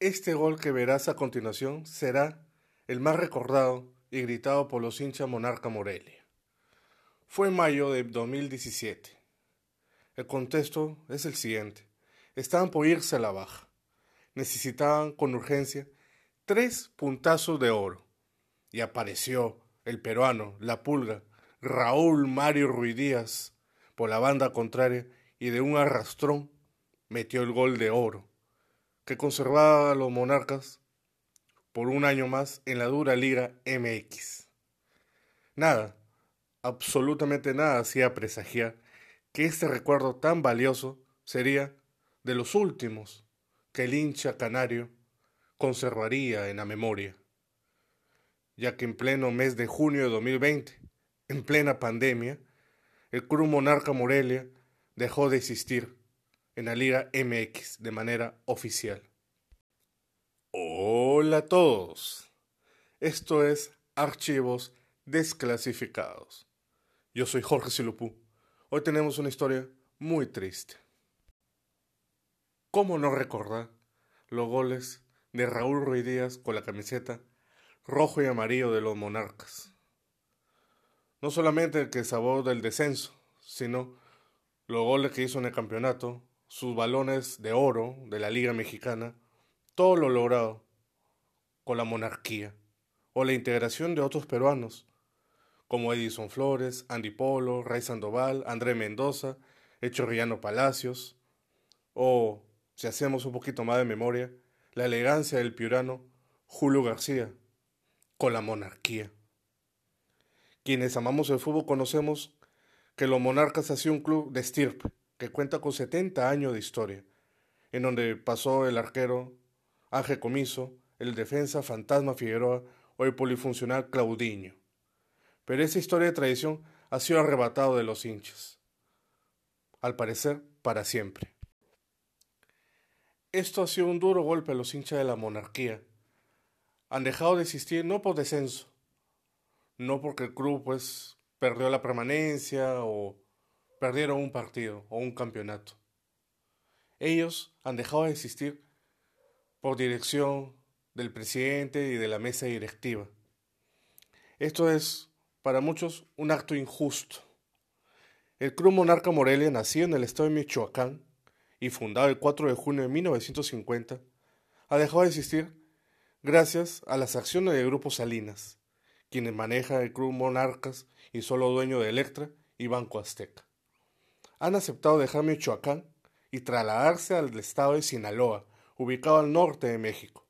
Este gol que verás a continuación será el más recordado y gritado por los hinchas Monarca Morelia. Fue en mayo de 2017. El contexto es el siguiente. Estaban por irse a la baja. Necesitaban con urgencia tres puntazos de oro. Y apareció el peruano, la pulga, Raúl Mario Ruiz Díaz, por la banda contraria y de un arrastrón metió el gol de oro que conservaba a los monarcas por un año más en la dura Liga MX. Nada, absolutamente nada hacía presagiar que este recuerdo tan valioso sería de los últimos que el hincha canario conservaría en la memoria, ya que en pleno mes de junio de 2020, en plena pandemia, el Club Monarca Morelia dejó de existir en la Liga MX de manera oficial. Hola a todos. Esto es Archivos Desclasificados. Yo soy Jorge Silupú. Hoy tenemos una historia muy triste. ¿Cómo no recordar los goles de Raúl Ruiz Díaz con la camiseta rojo y amarillo de los monarcas? No solamente el que sabor del descenso, sino los goles que hizo en el campeonato sus balones de oro de la Liga Mexicana, todo lo logrado con la monarquía o la integración de otros peruanos, como Edison Flores, Andy Polo, Ray Sandoval, André Mendoza, Echorriano Palacios, o, si hacemos un poquito más de memoria, la elegancia del piurano Julio García, con la monarquía. Quienes amamos el fútbol conocemos que los monarcas hacían un club de estirpe, que cuenta con 70 años de historia, en donde pasó el arquero Ángel Comiso, el defensa Fantasma Figueroa o el polifuncional Claudiño. Pero esa historia de tradición ha sido arrebatado de los hinchas. Al parecer, para siempre. Esto ha sido un duro golpe a los hinchas de la monarquía. Han dejado de existir no por descenso, no porque el club pues perdió la permanencia o perdieron un partido o un campeonato. Ellos han dejado de existir por dirección del presidente y de la mesa directiva. Esto es, para muchos, un acto injusto. El Club Monarca Morelia, nacido en el estado de Michoacán y fundado el 4 de junio de 1950, ha dejado de existir gracias a las acciones del Grupo Salinas, quienes maneja el Club Monarcas y solo dueño de Electra y Banco Azteca han aceptado dejar Michoacán y trasladarse al estado de Sinaloa, ubicado al norte de México.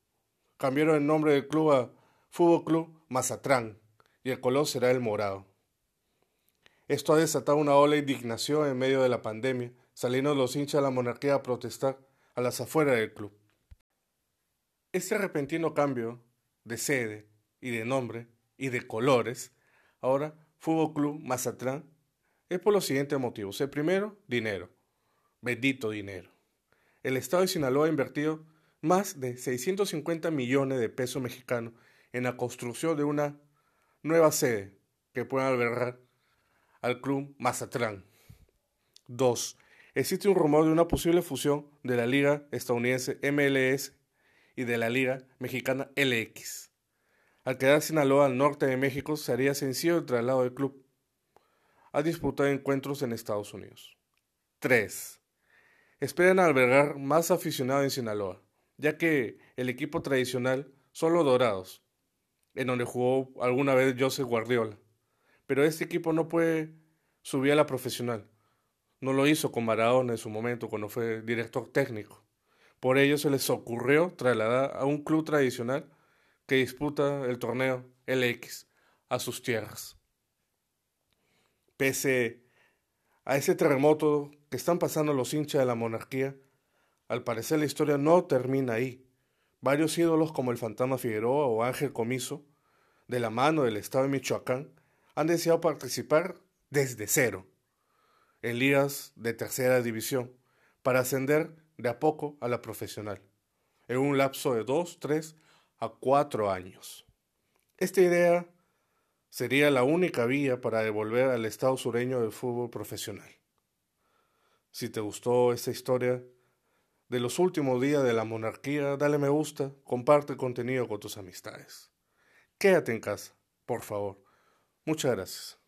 Cambiaron el nombre del club a Fútbol Club Mazatrán y el color será el morado. Esto ha desatado una ola de indignación en medio de la pandemia, saliendo los hinchas de la monarquía a protestar a las afueras del club. Este repentino cambio de sede y de nombre y de colores, ahora Fútbol Club Mazatlán es por los siguientes motivos. El primero, dinero. Bendito dinero. El Estado de Sinaloa ha invertido más de 650 millones de pesos mexicanos en la construcción de una nueva sede que pueda albergar al club Mazatlán. 2. Existe un rumor de una posible fusión de la liga estadounidense MLS y de la liga mexicana LX. Al quedar Sinaloa al norte de México, sería sencillo el traslado del club ha disputado encuentros en Estados Unidos. 3. Esperan albergar más aficionados en Sinaloa, ya que el equipo tradicional son los Dorados, en donde jugó alguna vez Joseph Guardiola. Pero este equipo no puede subir a la profesional. No lo hizo con Maradona en su momento cuando fue director técnico. Por ello se les ocurrió trasladar a un club tradicional que disputa el torneo LX a sus tierras. Pese a ese terremoto que están pasando los hinchas de la monarquía, al parecer la historia no termina ahí. Varios ídolos como el Fantasma Figueroa o Ángel Comiso, de la mano del Estado de Michoacán, han deseado participar desde cero en ligas de tercera división para ascender de a poco a la profesional, en un lapso de dos, tres a cuatro años. Esta idea sería la única vía para devolver al estado sureño del fútbol profesional. Si te gustó esta historia, de los últimos días de la monarquía, dale me gusta, comparte el contenido con tus amistades. Quédate en casa, por favor. Muchas gracias.